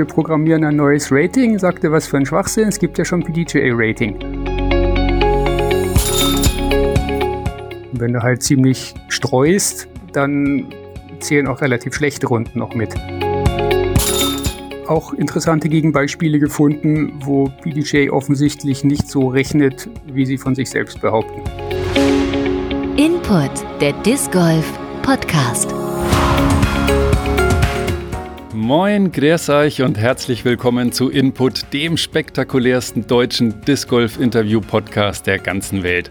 wir programmieren ein neues Rating. Sagte, was für ein Schwachsinn, es gibt ja schon PDGA-Rating. Wenn du halt ziemlich streust, dann zählen auch relativ schlechte Runden noch mit. Auch interessante Gegenbeispiele gefunden, wo PDJ offensichtlich nicht so rechnet, wie sie von sich selbst behaupten. Input, der Disc Golf Podcast. Moin, grüß euch und herzlich willkommen zu Input, dem spektakulärsten deutschen Disc Golf Interview Podcast der ganzen Welt.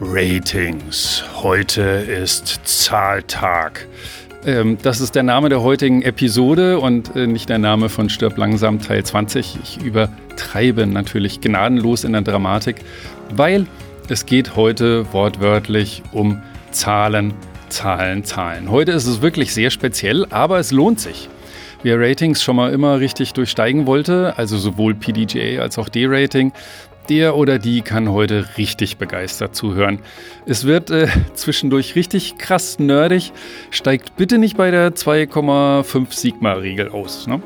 Ratings. Heute ist Zahltag. Ähm, das ist der Name der heutigen Episode und äh, nicht der Name von Stirb langsam Teil 20. Ich übertreibe natürlich gnadenlos in der Dramatik, weil es geht heute wortwörtlich um Zahlen, Zahlen, Zahlen. Heute ist es wirklich sehr speziell, aber es lohnt sich. Wer Ratings schon mal immer richtig durchsteigen wollte, also sowohl PDGA als auch D-Rating, der oder die kann heute richtig begeistert zuhören. Es wird äh, zwischendurch richtig krass nerdig. Steigt bitte nicht bei der 2,5 Sigma-Regel aus. Ne?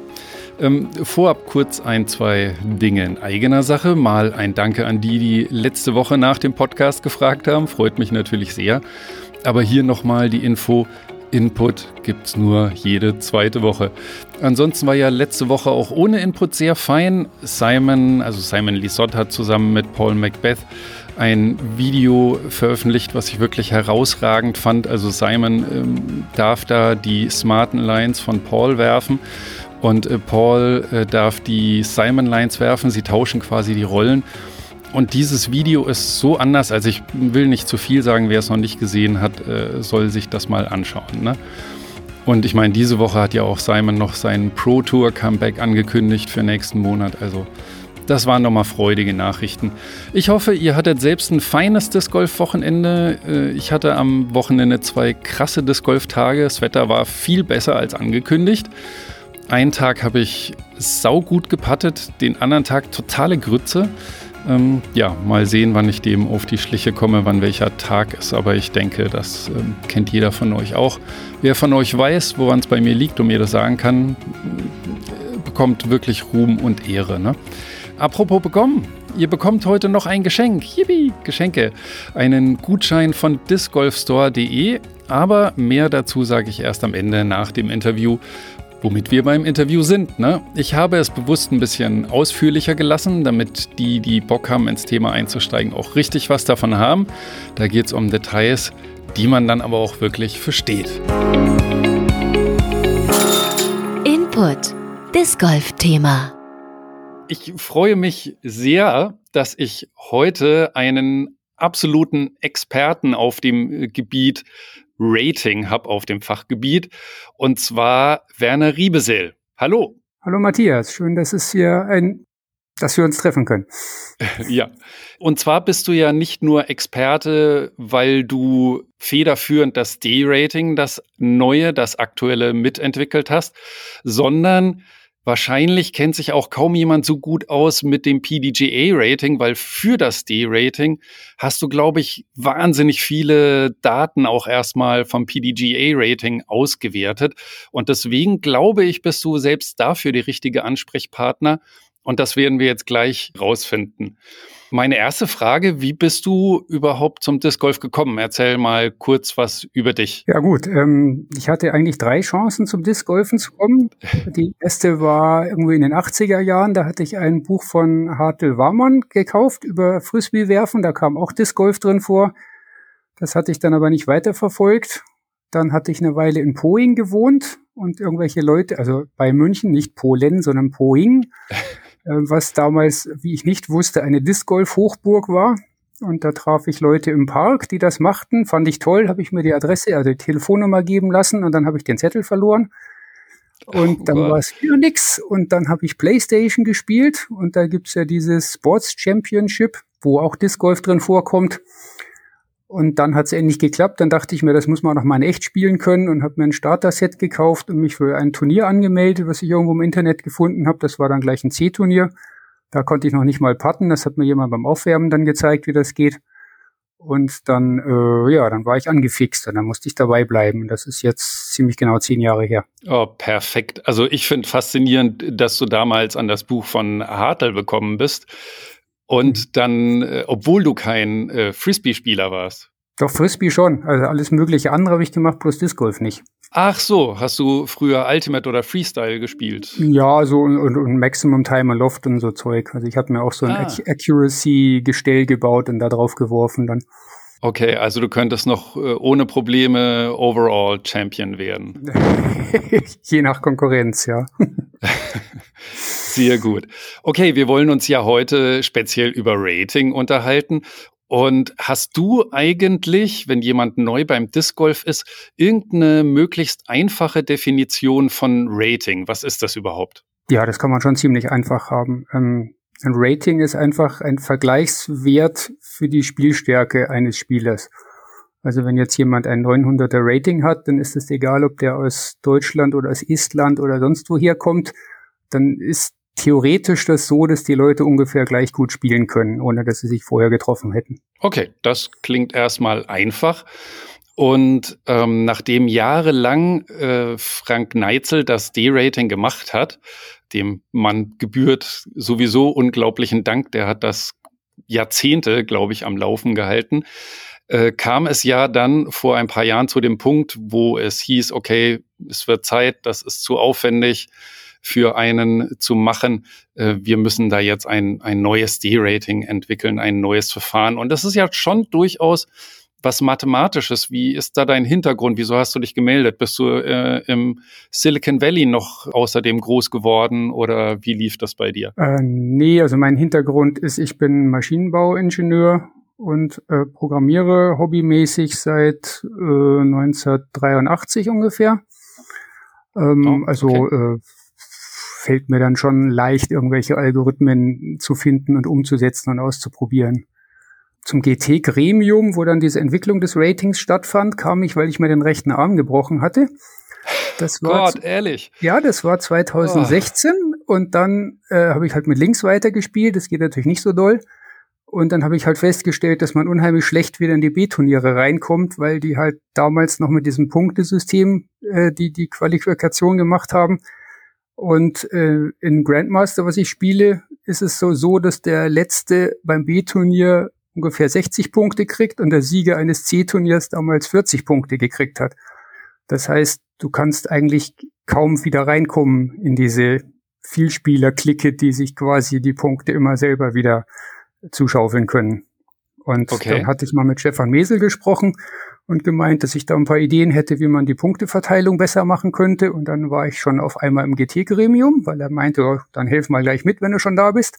Ähm, vorab kurz ein, zwei Dinge in eigener Sache. Mal ein Danke an die, die letzte Woche nach dem Podcast gefragt haben. Freut mich natürlich sehr. Aber hier nochmal die Info. Input gibt es nur jede zweite Woche. Ansonsten war ja letzte Woche auch ohne Input sehr fein. Simon, also Simon Lisott hat zusammen mit Paul Macbeth ein Video veröffentlicht, was ich wirklich herausragend fand. Also Simon ähm, darf da die smarten Lines von Paul werfen und äh, Paul äh, darf die Simon Lines werfen. Sie tauschen quasi die Rollen. Und dieses Video ist so anders, also ich will nicht zu viel sagen, wer es noch nicht gesehen hat, äh, soll sich das mal anschauen. Ne? Und ich meine, diese Woche hat ja auch Simon noch sein Pro Tour Comeback angekündigt für nächsten Monat. Also das waren nochmal freudige Nachrichten. Ich hoffe, ihr hattet selbst ein feines Disc Golf Wochenende. Äh, ich hatte am Wochenende zwei krasse Disc Golf Tage. Das Wetter war viel besser als angekündigt. Einen Tag habe ich saugut gepattet, den anderen Tag totale Grütze. Ähm, ja, mal sehen, wann ich dem auf die Schliche komme, wann welcher Tag ist. Aber ich denke, das ähm, kennt jeder von euch auch. Wer von euch weiß, woran es bei mir liegt und mir das sagen kann, bekommt wirklich Ruhm und Ehre. Ne? Apropos bekommen. Ihr bekommt heute noch ein Geschenk. Yippie, Geschenke. Einen Gutschein von discgolfstore.de. Aber mehr dazu sage ich erst am Ende nach dem Interview womit wir beim Interview sind. Ne? Ich habe es bewusst ein bisschen ausführlicher gelassen, damit die, die Bock haben, ins Thema einzusteigen, auch richtig was davon haben. Da geht es um Details, die man dann aber auch wirklich versteht. Input, das Golf-Thema. Ich freue mich sehr, dass ich heute einen absoluten Experten auf dem Gebiet Rating habe auf dem Fachgebiet. Und zwar Werner Riebesel. Hallo. Hallo Matthias, schön, dass es hier ein, dass wir uns treffen können. ja. Und zwar bist du ja nicht nur Experte, weil du federführend das D-Rating, das neue, das aktuelle mitentwickelt hast, sondern Wahrscheinlich kennt sich auch kaum jemand so gut aus mit dem PDGA-Rating, weil für das D-Rating hast du, glaube ich, wahnsinnig viele Daten auch erstmal vom PDGA-Rating ausgewertet. Und deswegen glaube ich, bist du selbst dafür die richtige Ansprechpartner. Und das werden wir jetzt gleich rausfinden. Meine erste Frage, wie bist du überhaupt zum Disc Golf gekommen? Erzähl mal kurz was über dich. Ja gut, ähm, ich hatte eigentlich drei Chancen zum Disc Golfen zu kommen. Die erste war irgendwie in den 80er Jahren, da hatte ich ein Buch von Hartel Warmann gekauft über Frisbee werfen, da kam auch Disc Golf drin vor. Das hatte ich dann aber nicht weiterverfolgt. Dann hatte ich eine Weile in Poing gewohnt und irgendwelche Leute, also bei München, nicht Polen, sondern Poing, was damals, wie ich nicht wusste, eine Disc Golf Hochburg war. Und da traf ich Leute im Park, die das machten. Fand ich toll, habe ich mir die Adresse, also die Telefonnummer geben lassen und dann habe ich den Zettel verloren. Und oh dann war es wieder nix. Und dann habe ich Playstation gespielt und da gibt's ja dieses Sports Championship, wo auch Disc Golf drin vorkommt. Und dann hat es endlich geklappt. Dann dachte ich mir, das muss man auch noch mal in echt spielen können und habe mir ein Starter-Set gekauft und mich für ein Turnier angemeldet, was ich irgendwo im Internet gefunden habe. Das war dann gleich ein C-Turnier. Da konnte ich noch nicht mal putten. Das hat mir jemand beim Aufwärmen dann gezeigt, wie das geht. Und dann, äh, ja, dann war ich angefixt und dann musste ich dabei bleiben. Das ist jetzt ziemlich genau zehn Jahre her. Oh, perfekt. Also ich finde faszinierend, dass du damals an das Buch von Hartl bekommen bist und mhm. dann, äh, obwohl du kein äh, Frisbee-Spieler warst. Doch, Frisbee schon. Also alles mögliche andere habe ich gemacht, bloß Disc Golf nicht. Ach so, hast du früher Ultimate oder Freestyle gespielt? Ja, so und, und Maximum Timer Loft und so Zeug. Also ich hatte mir auch so ein ah. Accuracy-Gestell gebaut und da drauf geworfen dann. Okay, also du könntest noch äh, ohne Probleme Overall Champion werden. Je nach Konkurrenz, ja. Sehr gut. Okay, wir wollen uns ja heute speziell über Rating unterhalten. Und hast du eigentlich, wenn jemand neu beim Disc Golf ist, irgendeine möglichst einfache Definition von Rating? Was ist das überhaupt? Ja, das kann man schon ziemlich einfach haben. Ähm, ein Rating ist einfach ein Vergleichswert für die Spielstärke eines Spielers. Also wenn jetzt jemand ein 900er Rating hat, dann ist es egal, ob der aus Deutschland oder aus Estland oder sonst woher kommt. Dann ist theoretisch das so, dass die Leute ungefähr gleich gut spielen können, ohne dass sie sich vorher getroffen hätten. Okay, das klingt erstmal einfach. Und ähm, nachdem jahrelang äh, Frank Neitzel das D-Rating gemacht hat, dem man gebührt sowieso unglaublichen Dank, der hat das Jahrzehnte, glaube ich, am Laufen gehalten, äh, kam es ja dann vor ein paar Jahren zu dem Punkt, wo es hieß, okay, es wird Zeit, das ist zu aufwendig, für einen zu machen. Äh, wir müssen da jetzt ein, ein neues D-Rating entwickeln, ein neues Verfahren. Und das ist ja schon durchaus was Mathematisches. Wie ist da dein Hintergrund? Wieso hast du dich gemeldet? Bist du äh, im Silicon Valley noch außerdem groß geworden oder wie lief das bei dir? Äh, nee, also mein Hintergrund ist, ich bin Maschinenbauingenieur und äh, programmiere hobbymäßig seit äh, 1983 ungefähr. Ähm, oh, also, okay. Also fällt mir dann schon leicht, irgendwelche Algorithmen zu finden und umzusetzen und auszuprobieren. Zum GT-Gremium, wo dann diese Entwicklung des Ratings stattfand, kam ich, weil ich mir den rechten Arm gebrochen hatte. Das war Gott, ehrlich. Ja, das war 2016 oh. und dann äh, habe ich halt mit links weitergespielt. Das geht natürlich nicht so doll. Und dann habe ich halt festgestellt, dass man unheimlich schlecht wieder in die B-Turniere reinkommt, weil die halt damals noch mit diesem Punktesystem äh, die die Qualifikation gemacht haben. Und äh, in Grandmaster, was ich spiele, ist es so, so, dass der Letzte beim B-Turnier ungefähr 60 Punkte kriegt und der Sieger eines C-Turniers damals 40 Punkte gekriegt hat. Das heißt, du kannst eigentlich kaum wieder reinkommen in diese Vielspieler-Clique, die sich quasi die Punkte immer selber wieder zuschaufeln können. Und okay. dann hatte ich mal mit Stefan Mesel gesprochen und gemeint, dass ich da ein paar Ideen hätte, wie man die Punkteverteilung besser machen könnte. Und dann war ich schon auf einmal im GT-Gremium, weil er meinte, oh, dann helf mal gleich mit, wenn du schon da bist.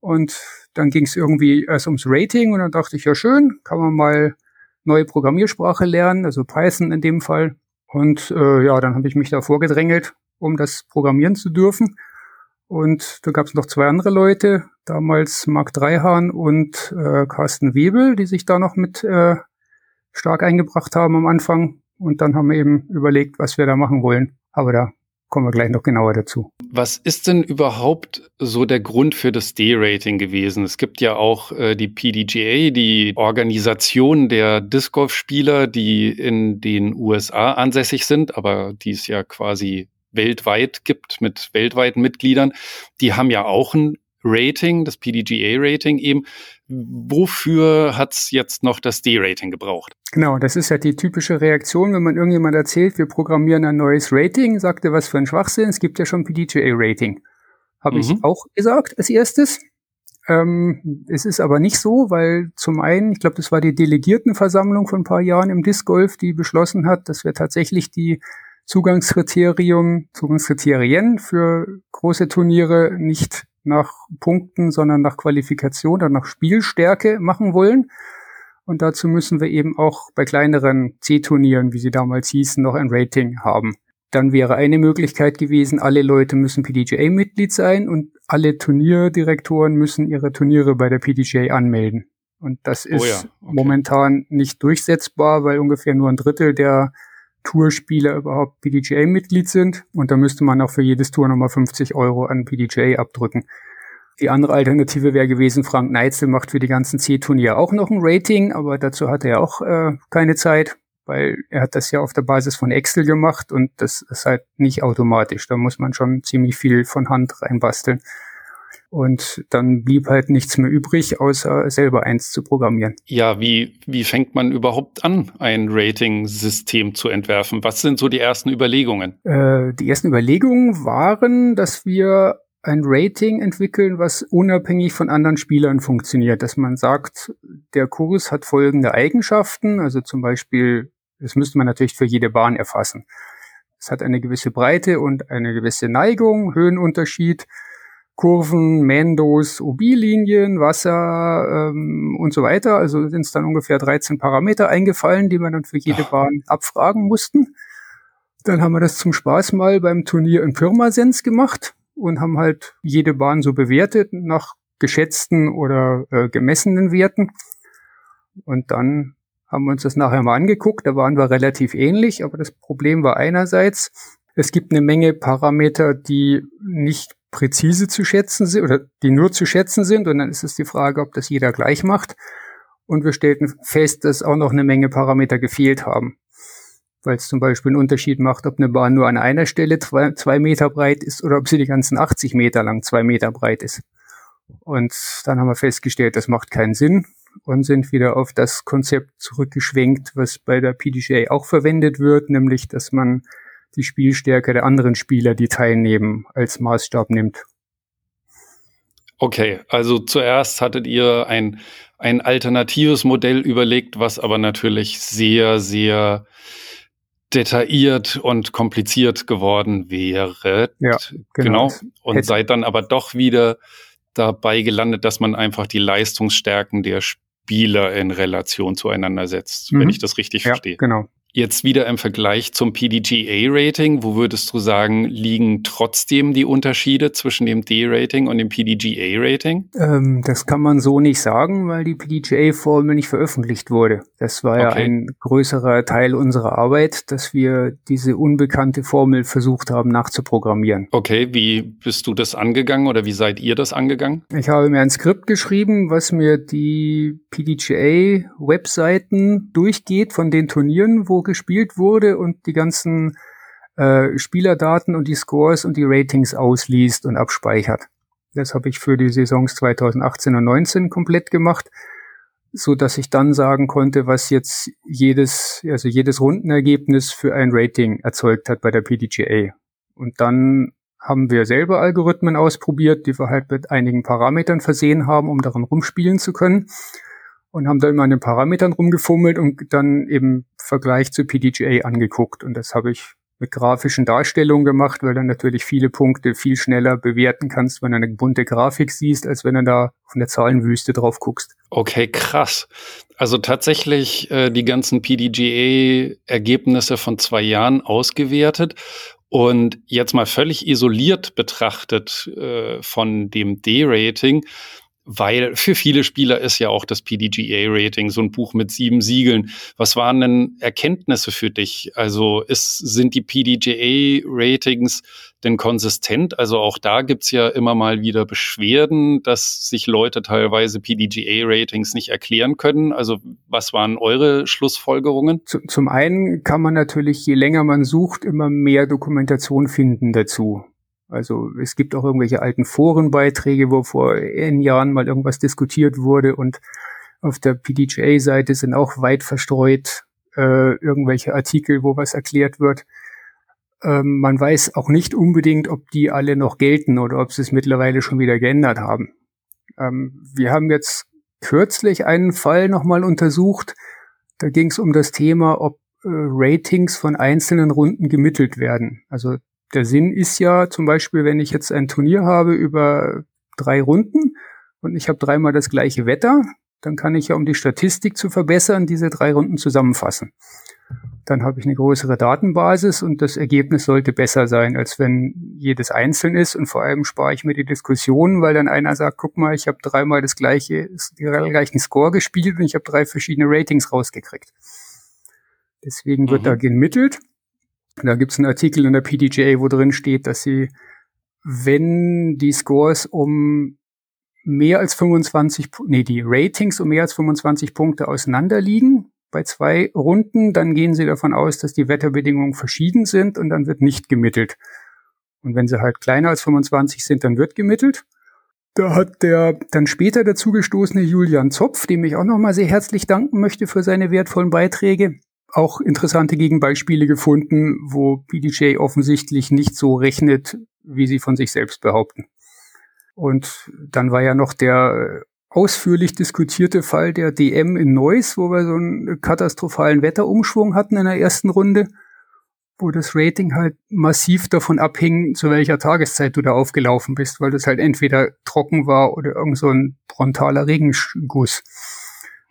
Und dann ging es irgendwie erst ums Rating und dann dachte ich, ja schön, kann man mal neue Programmiersprache lernen, also Python in dem Fall. Und äh, ja, dann habe ich mich da vorgedrängelt, um das programmieren zu dürfen. Und da gab es noch zwei andere Leute, damals Marc Dreihahn und äh, Carsten Webel, die sich da noch mit äh, stark eingebracht haben am Anfang. Und dann haben wir eben überlegt, was wir da machen wollen. Aber da kommen wir gleich noch genauer dazu. Was ist denn überhaupt so der Grund für das D-Rating gewesen? Es gibt ja auch äh, die PDGA, die Organisation der Disc Golf Spieler, die in den USA ansässig sind, aber die es ja quasi weltweit gibt mit weltweiten Mitgliedern. Die haben ja auch ein Rating, das PDGA-Rating eben. Wofür hat's jetzt noch das D-Rating gebraucht? Genau, das ist ja die typische Reaktion, wenn man irgendjemand erzählt, wir programmieren ein neues Rating, sagt er, was für ein Schwachsinn, es gibt ja schon PDGA-Rating. Habe mhm. ich auch gesagt als erstes. Ähm, es ist aber nicht so, weil zum einen, ich glaube, das war die Delegiertenversammlung von ein paar Jahren im Disc Golf, die beschlossen hat, dass wir tatsächlich die Zugangskriterium, Zugangskriterien für große Turniere nicht nach Punkten, sondern nach Qualifikation oder nach Spielstärke machen wollen. Und dazu müssen wir eben auch bei kleineren C-Turnieren, wie sie damals hießen, noch ein Rating haben. Dann wäre eine Möglichkeit gewesen, alle Leute müssen PDGA-Mitglied sein und alle Turnierdirektoren müssen ihre Turniere bei der PDGA anmelden. Und das ist oh ja, okay. momentan nicht durchsetzbar, weil ungefähr nur ein Drittel der Tourspieler überhaupt PDGA-Mitglied sind. Und da müsste man auch für jedes Tour nochmal 50 Euro an PDGA abdrücken. Die andere Alternative wäre gewesen, Frank Neitzel macht für die ganzen C-Turniere auch noch ein Rating, aber dazu hat er auch äh, keine Zeit, weil er hat das ja auf der Basis von Excel gemacht und das ist halt nicht automatisch. Da muss man schon ziemlich viel von Hand reinbasteln. Und dann blieb halt nichts mehr übrig, außer selber eins zu programmieren. Ja, wie, wie fängt man überhaupt an, ein Rating-System zu entwerfen? Was sind so die ersten Überlegungen? Äh, die ersten Überlegungen waren, dass wir ein Rating entwickeln, was unabhängig von anderen Spielern funktioniert. Dass man sagt, der Kurs hat folgende Eigenschaften, also zum Beispiel, das müsste man natürlich für jede Bahn erfassen. Es hat eine gewisse Breite und eine gewisse Neigung, Höhenunterschied Kurven, Mendos, OB-Linien, Wasser ähm, und so weiter. Also sind es dann ungefähr 13 Parameter eingefallen, die wir dann für jede Bahn abfragen mussten. Dann haben wir das zum Spaß mal beim Turnier in Pirmasens gemacht und haben halt jede Bahn so bewertet nach geschätzten oder äh, gemessenen Werten. Und dann haben wir uns das nachher mal angeguckt. Da waren wir relativ ähnlich, aber das Problem war einerseits, es gibt eine Menge Parameter, die nicht präzise zu schätzen sind oder die nur zu schätzen sind. Und dann ist es die Frage, ob das jeder gleich macht. Und wir stellten fest, dass auch noch eine Menge Parameter gefehlt haben. Weil es zum Beispiel einen Unterschied macht, ob eine Bahn nur an einer Stelle zwei, zwei Meter breit ist oder ob sie die ganzen 80 Meter lang zwei Meter breit ist. Und dann haben wir festgestellt, das macht keinen Sinn und sind wieder auf das Konzept zurückgeschwenkt, was bei der PDGA auch verwendet wird, nämlich, dass man die Spielstärke der anderen Spieler, die teilnehmen, als Maßstab nimmt. Okay, also zuerst hattet ihr ein, ein alternatives Modell überlegt, was aber natürlich sehr, sehr detailliert und kompliziert geworden wäre. Ja, genau. genau. Und Hätte. seid dann aber doch wieder dabei gelandet, dass man einfach die Leistungsstärken der Spieler in Relation zueinander setzt, mhm. wenn ich das richtig ja, verstehe. Genau. Jetzt wieder im Vergleich zum PDGA-Rating, wo würdest du sagen, liegen trotzdem die Unterschiede zwischen dem D-Rating und dem PDGA-Rating? Ähm, das kann man so nicht sagen, weil die PDGA-Formel nicht veröffentlicht wurde. Das war okay. ja ein größerer Teil unserer Arbeit, dass wir diese unbekannte Formel versucht haben nachzuprogrammieren. Okay, wie bist du das angegangen oder wie seid ihr das angegangen? Ich habe mir ein Skript geschrieben, was mir die PDGA-Webseiten durchgeht von den Turnieren, wo gespielt wurde und die ganzen äh, Spielerdaten und die Scores und die Ratings ausliest und abspeichert. Das habe ich für die Saisons 2018 und 19 komplett gemacht, so dass ich dann sagen konnte, was jetzt jedes, also jedes Rundenergebnis für ein Rating erzeugt hat bei der PDGA. Und dann haben wir selber Algorithmen ausprobiert, die wir halt mit einigen Parametern versehen haben, um darin rumspielen zu können und haben da immer an den Parametern rumgefummelt und dann eben Vergleich zu PDGA angeguckt. Und das habe ich mit grafischen Darstellungen gemacht, weil dann natürlich viele Punkte viel schneller bewerten kannst, wenn du eine bunte Grafik siehst, als wenn du da von der Zahlenwüste drauf guckst. Okay, krass. Also tatsächlich äh, die ganzen PDGA-Ergebnisse von zwei Jahren ausgewertet und jetzt mal völlig isoliert betrachtet äh, von dem D-Rating weil für viele Spieler ist ja auch das PDGA-Rating so ein Buch mit sieben Siegeln. Was waren denn Erkenntnisse für dich? Also ist, sind die PDGA-Ratings denn konsistent? Also auch da gibt's ja immer mal wieder Beschwerden, dass sich Leute teilweise PDGA-Ratings nicht erklären können. Also was waren eure Schlussfolgerungen? Zum einen kann man natürlich, je länger man sucht, immer mehr Dokumentation finden dazu. Also es gibt auch irgendwelche alten Forenbeiträge, wo vor N Jahren mal irgendwas diskutiert wurde und auf der PDGA-Seite sind auch weit verstreut äh, irgendwelche Artikel, wo was erklärt wird. Ähm, man weiß auch nicht unbedingt, ob die alle noch gelten oder ob sie es mittlerweile schon wieder geändert haben. Ähm, wir haben jetzt kürzlich einen Fall nochmal untersucht. Da ging es um das Thema, ob äh, Ratings von einzelnen Runden gemittelt werden. Also der Sinn ist ja zum Beispiel, wenn ich jetzt ein Turnier habe über drei Runden und ich habe dreimal das gleiche Wetter, dann kann ich ja, um die Statistik zu verbessern, diese drei Runden zusammenfassen. Dann habe ich eine größere Datenbasis und das Ergebnis sollte besser sein, als wenn jedes einzeln ist. Und vor allem spare ich mir die Diskussion, weil dann einer sagt, guck mal, ich habe dreimal das gleiche, den gleichen Score gespielt und ich habe drei verschiedene Ratings rausgekriegt. Deswegen wird mhm. da gemittelt. Da gibt es einen Artikel in der PDGA, wo drin steht, dass sie, wenn die Scores um mehr als 25, nee, die Ratings um mehr als 25 Punkte auseinander liegen bei zwei Runden, dann gehen sie davon aus, dass die Wetterbedingungen verschieden sind und dann wird nicht gemittelt. Und wenn sie halt kleiner als 25 sind, dann wird gemittelt. Da hat der dann später dazugestoßene Julian Zopf, dem ich auch nochmal sehr herzlich danken möchte für seine wertvollen Beiträge, auch interessante Gegenbeispiele gefunden, wo PDJ offensichtlich nicht so rechnet, wie sie von sich selbst behaupten. Und dann war ja noch der ausführlich diskutierte Fall der DM in Neuss, wo wir so einen katastrophalen Wetterumschwung hatten in der ersten Runde, wo das Rating halt massiv davon abhing, zu welcher Tageszeit du da aufgelaufen bist, weil das halt entweder trocken war oder irgend so ein frontaler Regenguss.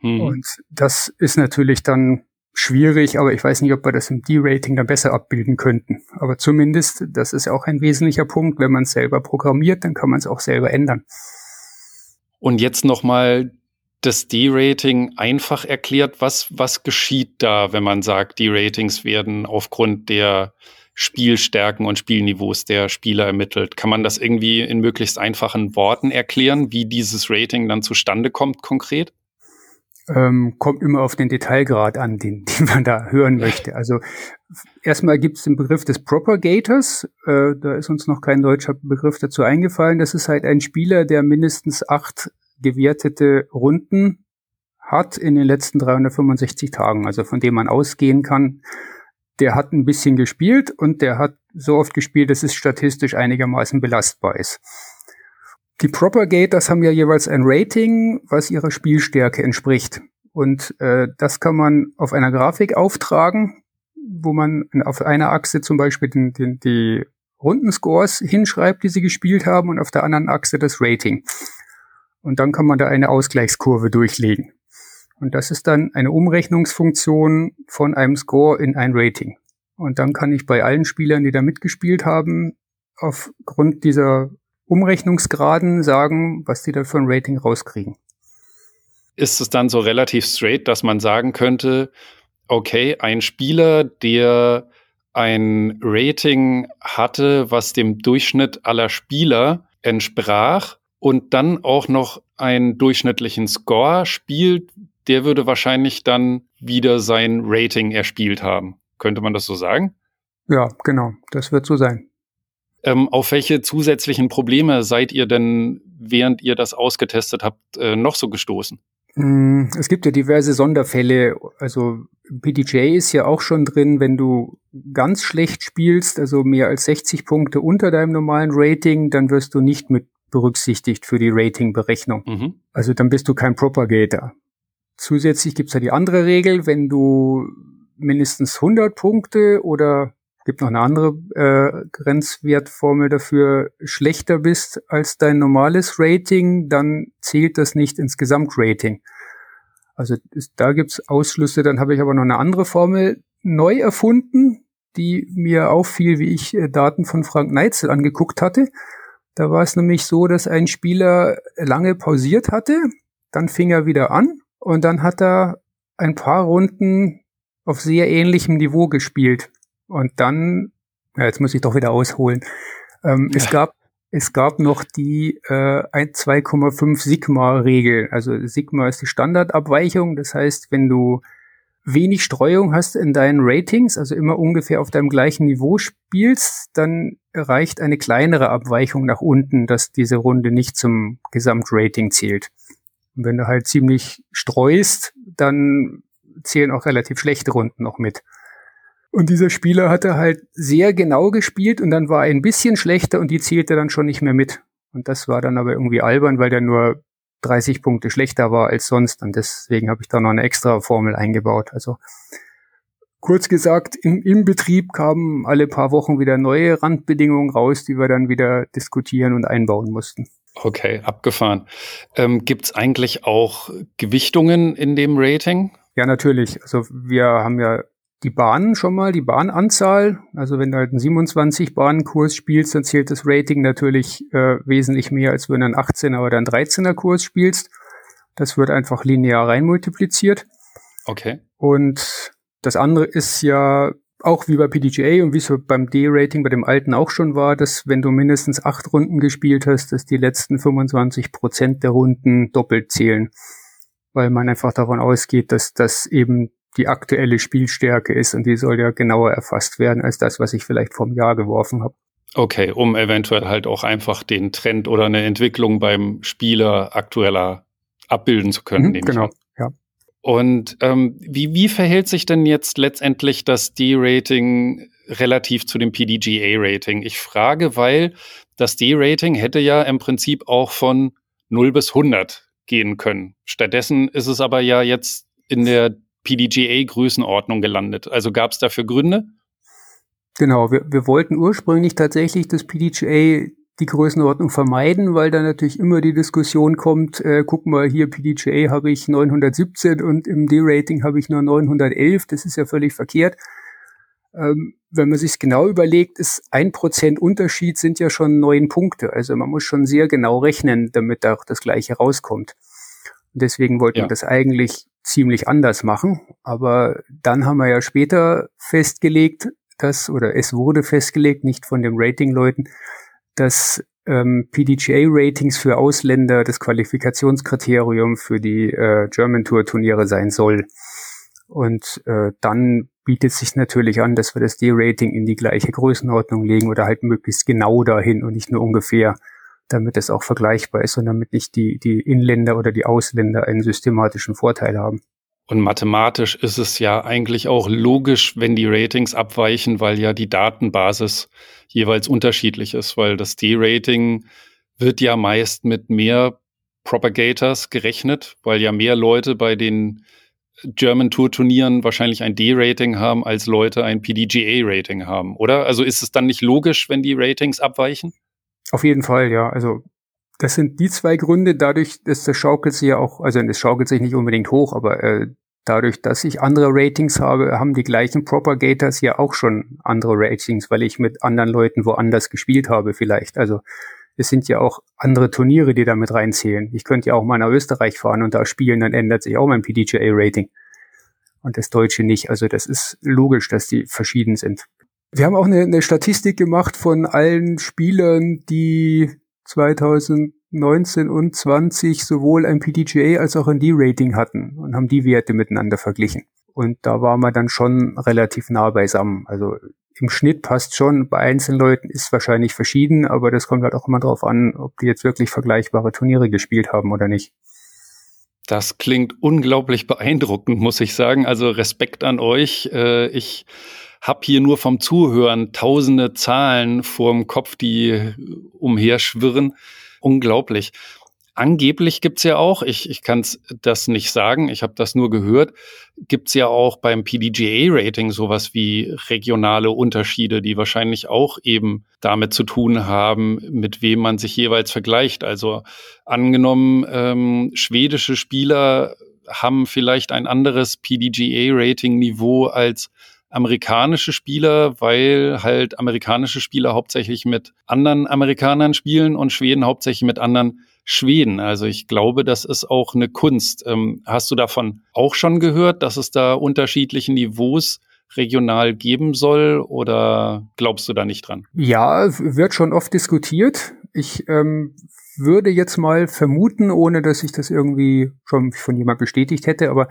Mhm. Und das ist natürlich dann schwierig, aber ich weiß nicht, ob wir das im D-Rating dann besser abbilden könnten. Aber zumindest, das ist auch ein wesentlicher Punkt, wenn man es selber programmiert, dann kann man es auch selber ändern. Und jetzt nochmal das D-Rating einfach erklärt. Was, was geschieht da, wenn man sagt, die Ratings werden aufgrund der Spielstärken und Spielniveaus der Spieler ermittelt? Kann man das irgendwie in möglichst einfachen Worten erklären, wie dieses Rating dann zustande kommt konkret? Ähm, kommt immer auf den Detailgrad an, den, den man da hören möchte. Also erstmal gibt es den Begriff des Propagators. Äh, da ist uns noch kein deutscher Begriff dazu eingefallen. Das ist halt ein Spieler, der mindestens acht gewertete Runden hat in den letzten 365 Tagen, also von dem man ausgehen kann, der hat ein bisschen gespielt und der hat so oft gespielt, dass es statistisch einigermaßen belastbar ist. Die Propagators haben ja jeweils ein Rating, was ihrer Spielstärke entspricht. Und äh, das kann man auf einer Grafik auftragen, wo man auf einer Achse zum Beispiel den, den, die Rundenscores hinschreibt, die sie gespielt haben, und auf der anderen Achse das Rating. Und dann kann man da eine Ausgleichskurve durchlegen. Und das ist dann eine Umrechnungsfunktion von einem Score in ein Rating. Und dann kann ich bei allen Spielern, die da mitgespielt haben, aufgrund dieser Umrechnungsgraden sagen, was die da für ein Rating rauskriegen. Ist es dann so relativ straight, dass man sagen könnte, okay, ein Spieler, der ein Rating hatte, was dem Durchschnitt aller Spieler entsprach und dann auch noch einen durchschnittlichen Score spielt, der würde wahrscheinlich dann wieder sein Rating erspielt haben. Könnte man das so sagen? Ja, genau. Das wird so sein. Ähm, auf welche zusätzlichen Probleme seid ihr denn, während ihr das ausgetestet habt, äh, noch so gestoßen? Mm, es gibt ja diverse Sonderfälle. Also PDJ ist ja auch schon drin, wenn du ganz schlecht spielst, also mehr als 60 Punkte unter deinem normalen Rating, dann wirst du nicht mit berücksichtigt für die Ratingberechnung. Mhm. Also dann bist du kein Propagator. Zusätzlich gibt's ja die andere Regel, wenn du mindestens 100 Punkte oder gibt noch eine andere äh, Grenzwertformel dafür, schlechter bist als dein normales Rating, dann zählt das nicht ins Gesamtrating. Also da gibt's Ausschlüsse, dann habe ich aber noch eine andere Formel neu erfunden, die mir auffiel, wie ich äh, Daten von Frank Neitzel angeguckt hatte. Da war es nämlich so, dass ein Spieler lange pausiert hatte, dann fing er wieder an und dann hat er ein paar Runden auf sehr ähnlichem Niveau gespielt. Und dann, ja, jetzt muss ich doch wieder ausholen. Ähm, ja. Es gab es gab noch die äh, 2,5 Sigma-Regel. Also Sigma ist die Standardabweichung. Das heißt, wenn du wenig Streuung hast in deinen Ratings, also immer ungefähr auf deinem gleichen Niveau spielst, dann reicht eine kleinere Abweichung nach unten, dass diese Runde nicht zum Gesamtrating zählt. Und wenn du halt ziemlich streust, dann zählen auch relativ schlechte Runden noch mit. Und dieser Spieler hatte halt sehr genau gespielt und dann war er ein bisschen schlechter und die zählte dann schon nicht mehr mit. Und das war dann aber irgendwie albern, weil der nur 30 Punkte schlechter war als sonst. Und deswegen habe ich da noch eine extra Formel eingebaut. Also kurz gesagt, im, im Betrieb kamen alle paar Wochen wieder neue Randbedingungen raus, die wir dann wieder diskutieren und einbauen mussten. Okay, abgefahren. Ähm, Gibt es eigentlich auch Gewichtungen in dem Rating? Ja, natürlich. Also wir haben ja die Bahnen schon mal, die Bahnanzahl. Also wenn du halt einen 27 Bahnenkurs spielst, dann zählt das Rating natürlich äh, wesentlich mehr, als wenn du einen 18er oder einen 13er Kurs spielst. Das wird einfach linear rein multipliziert. Okay. Und das andere ist ja auch wie bei PDGA und wie es beim D-Rating bei dem alten auch schon war, dass wenn du mindestens acht Runden gespielt hast, dass die letzten 25 Prozent der Runden doppelt zählen. Weil man einfach davon ausgeht, dass das eben die aktuelle Spielstärke ist und die soll ja genauer erfasst werden als das, was ich vielleicht vom Jahr geworfen habe. Okay, um eventuell halt auch einfach den Trend oder eine Entwicklung beim Spieler aktueller abbilden zu können. Mhm, genau, ja. Und ähm, wie, wie verhält sich denn jetzt letztendlich das D-Rating relativ zu dem PDGA-Rating? Ich frage, weil das D-Rating hätte ja im Prinzip auch von 0 bis 100 gehen können. Stattdessen ist es aber ja jetzt in der PDGA-Größenordnung gelandet. Also gab es dafür Gründe? Genau, wir, wir wollten ursprünglich tatsächlich das PDGA die Größenordnung vermeiden, weil da natürlich immer die Diskussion kommt, äh, guck mal, hier PDGA habe ich 917 und im D-Rating habe ich nur 911, das ist ja völlig verkehrt. Ähm, wenn man sich genau überlegt, ist ein Prozent Unterschied sind ja schon neun Punkte. Also man muss schon sehr genau rechnen, damit da auch das Gleiche rauskommt. Deswegen wollten ja. wir das eigentlich ziemlich anders machen. Aber dann haben wir ja später festgelegt, dass, oder es wurde festgelegt, nicht von den Ratingleuten, dass ähm, PDGA-Ratings für Ausländer das Qualifikationskriterium für die äh, German Tour Turniere sein soll. Und äh, dann bietet sich natürlich an, dass wir das D-Rating in die gleiche Größenordnung legen oder halt möglichst genau dahin und nicht nur ungefähr, damit es auch vergleichbar ist und damit nicht die, die Inländer oder die Ausländer einen systematischen Vorteil haben. Und mathematisch ist es ja eigentlich auch logisch, wenn die Ratings abweichen, weil ja die Datenbasis jeweils unterschiedlich ist, weil das D-Rating wird ja meist mit mehr Propagators gerechnet, weil ja mehr Leute bei den German Tour Turnieren wahrscheinlich ein D-Rating haben, als Leute ein PDGA-Rating haben, oder? Also ist es dann nicht logisch, wenn die Ratings abweichen? Auf jeden Fall, ja. Also das sind die zwei Gründe, dadurch, dass das schaukelt sich ja auch, also es schaukelt sich nicht unbedingt hoch, aber äh, dadurch, dass ich andere Ratings habe, haben die gleichen Propagators ja auch schon andere Ratings, weil ich mit anderen Leuten woanders gespielt habe vielleicht. Also es sind ja auch andere Turniere, die da mit reinzählen. Ich könnte ja auch mal nach Österreich fahren und da spielen, dann ändert sich auch mein PDGA-Rating. Und das Deutsche nicht. Also das ist logisch, dass die verschieden sind. Wir haben auch eine, eine Statistik gemacht von allen Spielern, die 2019 und 20 sowohl ein PDGA als auch ein D-Rating hatten und haben die Werte miteinander verglichen. Und da waren wir dann schon relativ nah beisammen. Also im Schnitt passt schon. Bei einzelnen Leuten ist wahrscheinlich verschieden, aber das kommt halt auch immer darauf an, ob die jetzt wirklich vergleichbare Turniere gespielt haben oder nicht. Das klingt unglaublich beeindruckend, muss ich sagen. Also Respekt an euch. Äh, ich habe hier nur vom Zuhören tausende Zahlen vorm Kopf, die umherschwirren. Unglaublich. Angeblich gibt's ja auch, ich, ich kann das nicht sagen, ich habe das nur gehört, gibt's ja auch beim PDGA-Rating sowas wie regionale Unterschiede, die wahrscheinlich auch eben damit zu tun haben, mit wem man sich jeweils vergleicht. Also angenommen, ähm, schwedische Spieler haben vielleicht ein anderes PDGA-Rating-Niveau als amerikanische Spieler, weil halt amerikanische Spieler hauptsächlich mit anderen Amerikanern spielen und Schweden hauptsächlich mit anderen Schweden. Also ich glaube, das ist auch eine Kunst. Ähm, hast du davon auch schon gehört, dass es da unterschiedliche Niveaus regional geben soll oder glaubst du da nicht dran? Ja, wird schon oft diskutiert. Ich ähm, würde jetzt mal vermuten, ohne dass ich das irgendwie schon von jemand bestätigt hätte, aber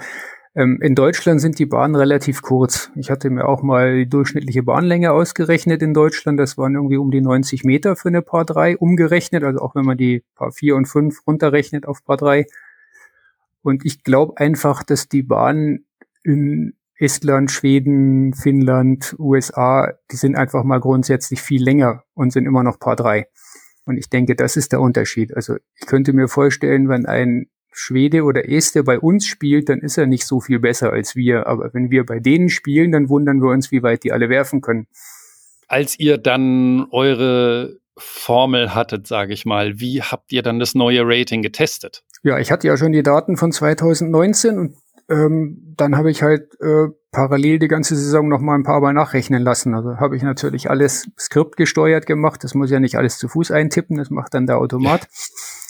ähm, in Deutschland sind die Bahnen relativ kurz. Ich hatte mir auch mal die durchschnittliche Bahnlänge ausgerechnet in Deutschland. Das waren irgendwie um die 90 Meter für eine Paar 3 umgerechnet. Also auch wenn man die Paar 4 und 5 runterrechnet auf Paar 3. Und ich glaube einfach, dass die Bahnen in Estland, Schweden, Finnland, USA, die sind einfach mal grundsätzlich viel länger und sind immer noch Paar 3. Und ich denke, das ist der Unterschied. Also ich könnte mir vorstellen, wenn ein Schwede oder Este bei uns spielt, dann ist er nicht so viel besser als wir. Aber wenn wir bei denen spielen, dann wundern wir uns, wie weit die alle werfen können. Als ihr dann eure Formel hattet, sage ich mal, wie habt ihr dann das neue Rating getestet? Ja, ich hatte ja schon die Daten von 2019 und ähm, dann habe ich halt äh, parallel die ganze Saison noch mal ein paar Mal nachrechnen lassen. Also habe ich natürlich alles skriptgesteuert gemacht. Das muss ja nicht alles zu Fuß eintippen, das macht dann der Automat.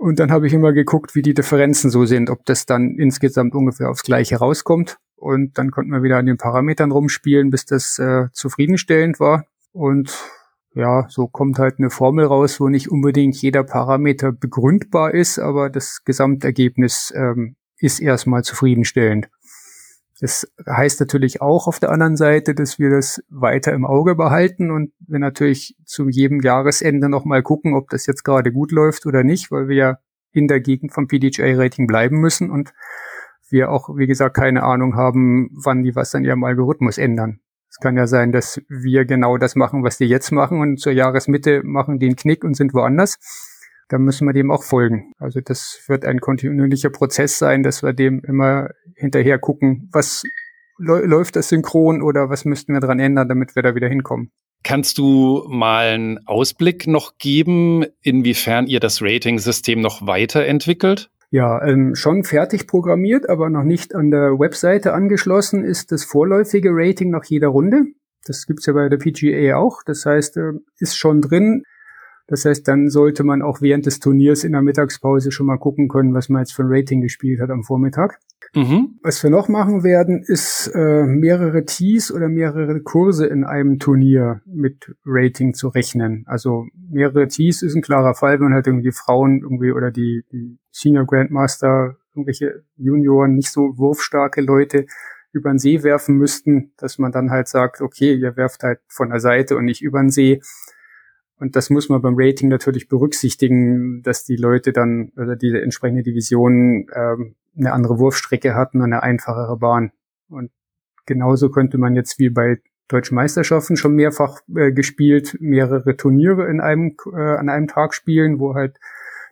Und dann habe ich immer geguckt, wie die Differenzen so sind, ob das dann insgesamt ungefähr aufs Gleiche rauskommt. Und dann konnten wir wieder an den Parametern rumspielen, bis das äh, zufriedenstellend war. Und ja, so kommt halt eine Formel raus, wo nicht unbedingt jeder Parameter begründbar ist, aber das Gesamtergebnis ähm, ist erstmal zufriedenstellend. Das heißt natürlich auch auf der anderen Seite, dass wir das weiter im Auge behalten und wir natürlich zu jedem Jahresende nochmal gucken, ob das jetzt gerade gut läuft oder nicht, weil wir ja in der Gegend vom PDJ-Rating bleiben müssen und wir auch, wie gesagt, keine Ahnung haben, wann die was an ihrem Algorithmus ändern. Es kann ja sein, dass wir genau das machen, was die jetzt machen und zur Jahresmitte machen den Knick und sind woanders da müssen wir dem auch folgen. Also das wird ein kontinuierlicher Prozess sein, dass wir dem immer hinterher gucken, was läuft das synchron oder was müssten wir dran ändern, damit wir da wieder hinkommen. Kannst du mal einen Ausblick noch geben, inwiefern ihr das Rating-System noch weiterentwickelt? Ja, ähm, schon fertig programmiert, aber noch nicht an der Webseite angeschlossen ist das vorläufige Rating nach jeder Runde. Das gibt's ja bei der PGA auch. Das heißt, äh, ist schon drin. Das heißt, dann sollte man auch während des Turniers in der Mittagspause schon mal gucken können, was man jetzt für ein Rating gespielt hat am Vormittag. Mhm. Was wir noch machen werden, ist äh, mehrere Tees oder mehrere Kurse in einem Turnier mit Rating zu rechnen. Also mehrere Tees ist ein klarer Fall, wenn halt irgendwie Frauen irgendwie oder die, die Senior Grandmaster, irgendwelche Junioren, nicht so wurfstarke Leute über den See werfen müssten, dass man dann halt sagt, okay, ihr werft halt von der Seite und nicht über den See und das muss man beim Rating natürlich berücksichtigen, dass die Leute dann oder die entsprechende Division ähm, eine andere Wurfstrecke hatten und eine einfachere Bahn. Und genauso könnte man jetzt wie bei deutschen Meisterschaften schon mehrfach äh, gespielt, mehrere Turniere in einem, äh, an einem Tag spielen, wo halt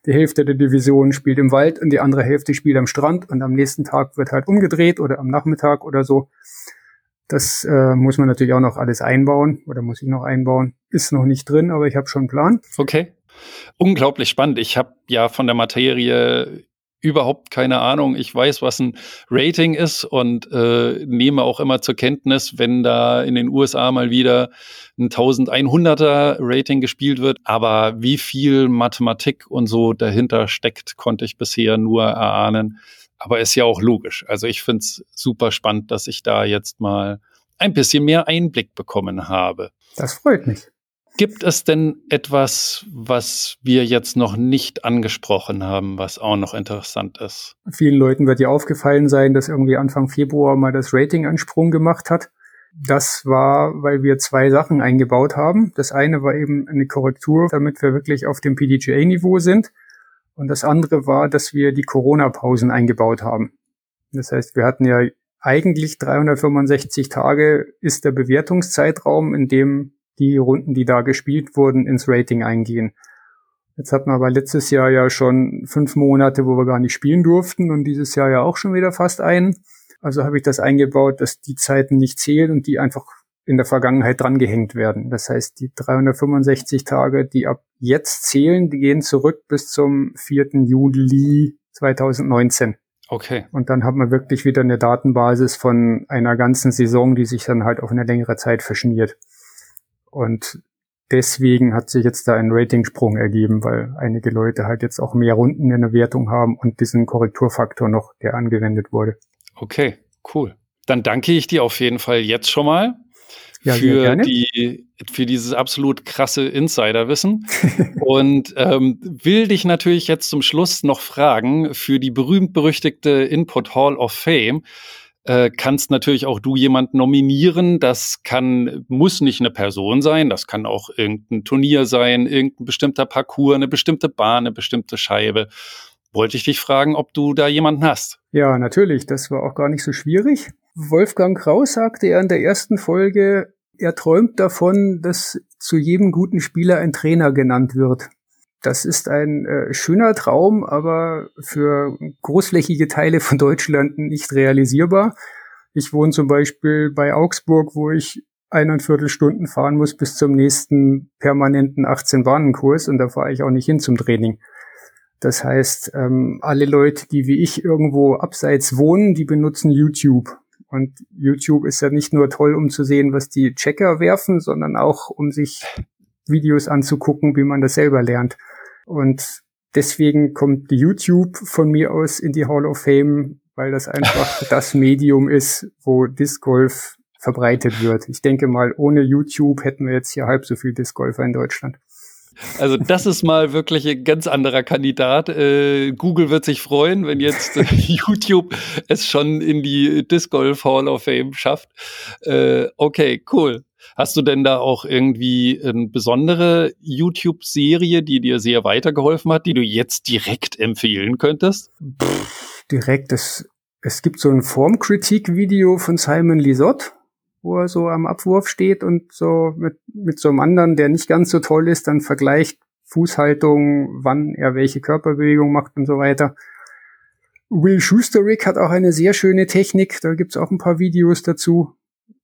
die Hälfte der Division spielt im Wald und die andere Hälfte spielt am Strand und am nächsten Tag wird halt umgedreht oder am Nachmittag oder so. Das äh, muss man natürlich auch noch alles einbauen oder muss ich noch einbauen. Ist noch nicht drin, aber ich habe schon einen Plan. Okay. Unglaublich spannend. Ich habe ja von der Materie überhaupt keine Ahnung. Ich weiß, was ein Rating ist und äh, nehme auch immer zur Kenntnis, wenn da in den USA mal wieder ein 1100er Rating gespielt wird. Aber wie viel Mathematik und so dahinter steckt, konnte ich bisher nur erahnen. Aber ist ja auch logisch. Also ich finde es super spannend, dass ich da jetzt mal ein bisschen mehr Einblick bekommen habe. Das freut mich. Gibt es denn etwas, was wir jetzt noch nicht angesprochen haben, was auch noch interessant ist? Vielen Leuten wird ja aufgefallen sein, dass irgendwie Anfang Februar mal das Rating einen Sprung gemacht hat. Das war, weil wir zwei Sachen eingebaut haben. Das eine war eben eine Korrektur, damit wir wirklich auf dem PDGA-Niveau sind. Und das andere war, dass wir die Corona-Pausen eingebaut haben. Das heißt, wir hatten ja eigentlich 365 Tage ist der Bewertungszeitraum, in dem die Runden, die da gespielt wurden, ins Rating eingehen. Jetzt hatten wir aber letztes Jahr ja schon fünf Monate, wo wir gar nicht spielen durften und dieses Jahr ja auch schon wieder fast einen. Also habe ich das eingebaut, dass die Zeiten nicht zählen und die einfach in der Vergangenheit drangehängt werden. Das heißt, die 365 Tage, die ab jetzt zählen, die gehen zurück bis zum 4. Juli 2019. Okay. Und dann hat man wirklich wieder eine Datenbasis von einer ganzen Saison, die sich dann halt auf eine längere Zeit verschmiert. Und deswegen hat sich jetzt da ein Ratingsprung ergeben, weil einige Leute halt jetzt auch mehr Runden in der Wertung haben und diesen Korrekturfaktor noch, der angewendet wurde. Okay, cool. Dann danke ich dir auf jeden Fall jetzt schon mal ja, für, die, für dieses absolut krasse Insiderwissen. und ähm, will dich natürlich jetzt zum Schluss noch fragen, für die berühmt-berüchtigte Input Hall of Fame, äh, kannst natürlich auch du jemand nominieren. Das kann, muss nicht eine Person sein, das kann auch irgendein Turnier sein, irgendein bestimmter Parcours, eine bestimmte Bahn, eine bestimmte Scheibe. Wollte ich dich fragen, ob du da jemanden hast? Ja, natürlich. Das war auch gar nicht so schwierig. Wolfgang Kraus sagte er in der ersten Folge, er träumt davon, dass zu jedem guten Spieler ein Trainer genannt wird. Das ist ein äh, schöner Traum, aber für großflächige Teile von Deutschland nicht realisierbar. Ich wohne zum Beispiel bei Augsburg, wo ich eineinviertel Stunden fahren muss bis zum nächsten permanenten 18-Bahnen-Kurs und da fahre ich auch nicht hin zum Training. Das heißt, ähm, alle Leute, die wie ich irgendwo abseits wohnen, die benutzen YouTube. Und YouTube ist ja nicht nur toll, um zu sehen, was die Checker werfen, sondern auch, um sich Videos anzugucken, wie man das selber lernt. Und deswegen kommt YouTube von mir aus in die Hall of Fame, weil das einfach das Medium ist, wo Disc Golf verbreitet wird. Ich denke mal, ohne YouTube hätten wir jetzt hier halb so viel Disc Golfer in Deutschland. Also das ist mal wirklich ein ganz anderer Kandidat. Äh, Google wird sich freuen, wenn jetzt äh, YouTube es schon in die Disc Golf Hall of Fame schafft. Äh, okay, cool. Hast du denn da auch irgendwie eine besondere YouTube-Serie, die dir sehr weitergeholfen hat, die du jetzt direkt empfehlen könntest? Pff, direkt, es, es gibt so ein Formkritik-Video von Simon Lisott wo er so am Abwurf steht und so mit, mit so einem anderen, der nicht ganz so toll ist, dann vergleicht Fußhaltung, wann er welche Körperbewegung macht und so weiter. Will Schusterick hat auch eine sehr schöne Technik, da gibt's auch ein paar Videos dazu.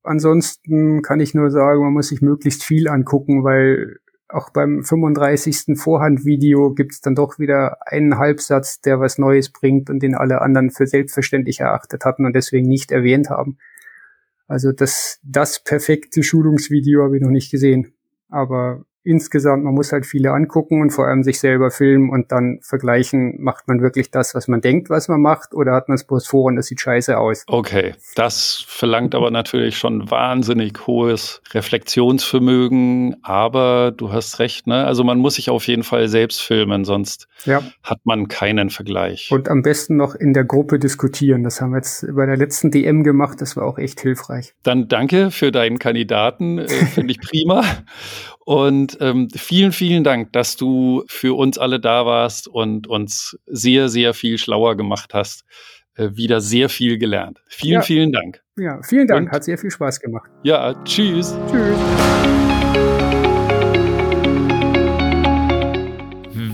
Ansonsten kann ich nur sagen, man muss sich möglichst viel angucken, weil auch beim 35. Vorhandvideo gibt's dann doch wieder einen Halbsatz, der was Neues bringt und den alle anderen für selbstverständlich erachtet hatten und deswegen nicht erwähnt haben. Also das, das perfekte Schulungsvideo habe ich noch nicht gesehen. Aber insgesamt, man muss halt viele angucken und vor allem sich selber filmen und dann vergleichen, macht man wirklich das, was man denkt, was man macht, oder hat man es bloß vor und das sieht scheiße aus. Okay, das verlangt aber natürlich schon wahnsinnig hohes Reflexionsvermögen, aber du hast recht, ne? Also man muss sich auf jeden Fall selbst filmen, sonst ja. hat man keinen Vergleich. Und am besten noch in der Gruppe diskutieren. Das haben wir jetzt bei der letzten DM gemacht, das war auch echt hilfreich. Dann danke für deinen Kandidaten, äh, finde ich prima. Und ähm, vielen, vielen Dank, dass du für uns alle da warst und uns sehr, sehr viel schlauer gemacht hast. Äh, wieder sehr viel gelernt. Vielen, ja. vielen Dank. Ja, vielen Dank. Und, Hat sehr viel Spaß gemacht. Ja, tschüss. Tschüss.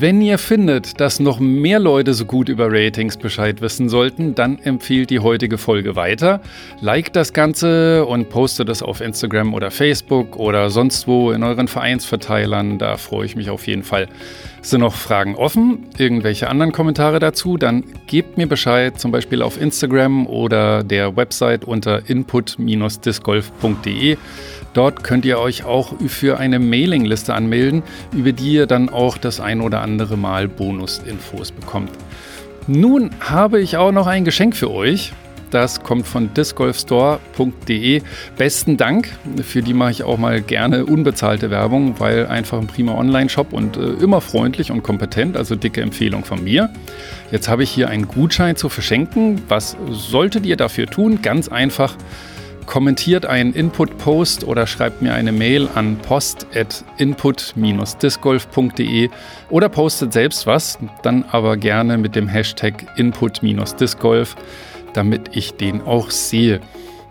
Wenn ihr findet, dass noch mehr Leute so gut über Ratings Bescheid wissen sollten, dann empfiehlt die heutige Folge weiter. Liked das Ganze und postet es auf Instagram oder Facebook oder sonst wo in euren Vereinsverteilern. Da freue ich mich auf jeden Fall. Sind noch Fragen offen? Irgendwelche anderen Kommentare dazu? Dann gebt mir Bescheid, zum Beispiel auf Instagram oder der Website unter input-discgolf.de. Dort könnt ihr euch auch für eine Mailingliste anmelden, über die ihr dann auch das ein oder andere Mal Bonusinfos bekommt. Nun habe ich auch noch ein Geschenk für euch. Das kommt von discgolfstore.de. Besten Dank. Für die mache ich auch mal gerne unbezahlte Werbung, weil einfach ein prima Online-Shop und äh, immer freundlich und kompetent. Also dicke Empfehlung von mir. Jetzt habe ich hier einen Gutschein zu verschenken. Was solltet ihr dafür tun? Ganz einfach kommentiert einen Input-Post oder schreibt mir eine Mail an post.input-discgolf.de oder postet selbst was, dann aber gerne mit dem Hashtag Input-discgolf, damit ich den auch sehe.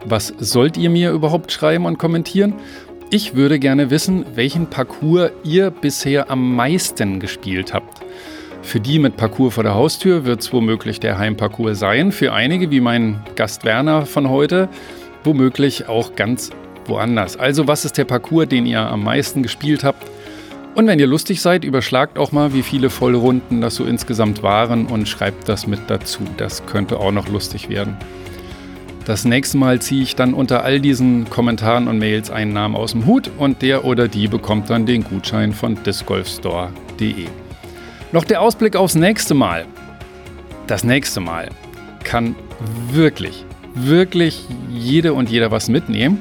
Was sollt ihr mir überhaupt schreiben und kommentieren? Ich würde gerne wissen, welchen Parcours ihr bisher am meisten gespielt habt. Für die mit Parcours vor der Haustür wird es womöglich der Heimparcours sein. Für einige, wie mein Gast Werner von heute, womöglich auch ganz woanders. Also was ist der Parcours, den ihr am meisten gespielt habt? Und wenn ihr lustig seid, überschlagt auch mal, wie viele Vollrunden das so insgesamt waren und schreibt das mit dazu. Das könnte auch noch lustig werden. Das nächste Mal ziehe ich dann unter all diesen Kommentaren und Mails einen Namen aus dem Hut und der oder die bekommt dann den Gutschein von discgolfstore.de. Noch der Ausblick aufs nächste Mal. Das nächste Mal kann wirklich wirklich jede und jeder was mitnehmen.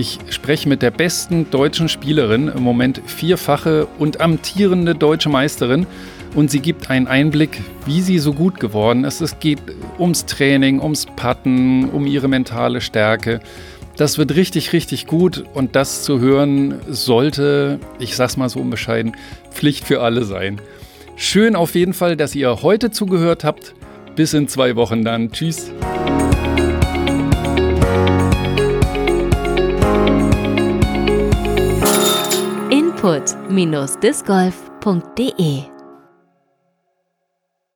Ich spreche mit der besten deutschen Spielerin, im Moment vierfache und amtierende deutsche Meisterin. Und sie gibt einen Einblick, wie sie so gut geworden ist. Es geht ums Training, ums Patten, um ihre mentale Stärke. Das wird richtig, richtig gut und das zu hören sollte, ich sag's mal so unbescheiden, Pflicht für alle sein. Schön auf jeden Fall, dass ihr heute zugehört habt. Bis in zwei Wochen dann. Tschüss. input-discgolf.de